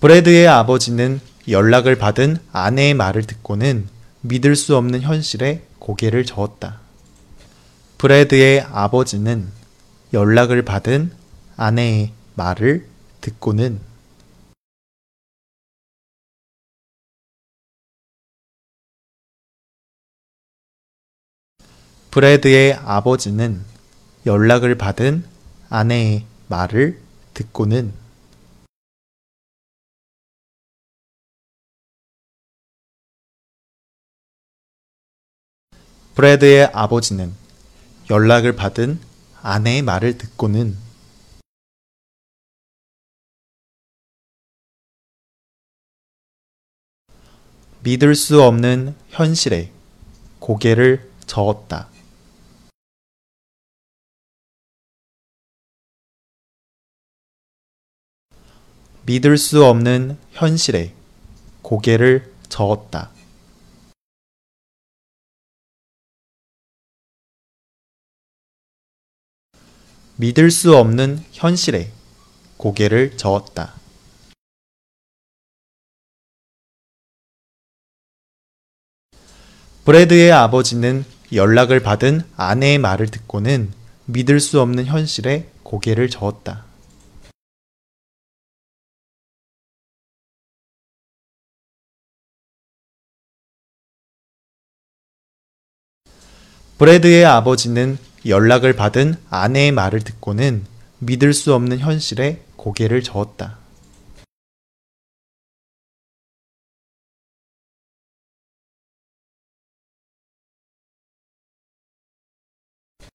브래드의 아버지는 연락을 받은 아내의 말을 듣고는 믿을 수 없는 현실에 고개를 저었다. 브래드의 아버지는 연락을 받은 아내의 말을 듣고는 브래드의 아버지는 연락을 받은 아내의 말을 듣고는 브래드의 아버지는 연락을 받은 아내의 말을 듣고는 믿을 수 없는 현실에 고개를 저었다. 믿을 수 없는 현실에 고개를 저었다. 믿을 수 없는 현실에 고개를 저었다. 브래드의 아버지는 연락을 받은 아내의 말을 듣고는 믿을 수 없는 현실에 고개를 저었다. 브래드의 아버지는 연락을 받은 아내의 말을 듣고는 믿을 수 없는 현실에 고개를 저었다.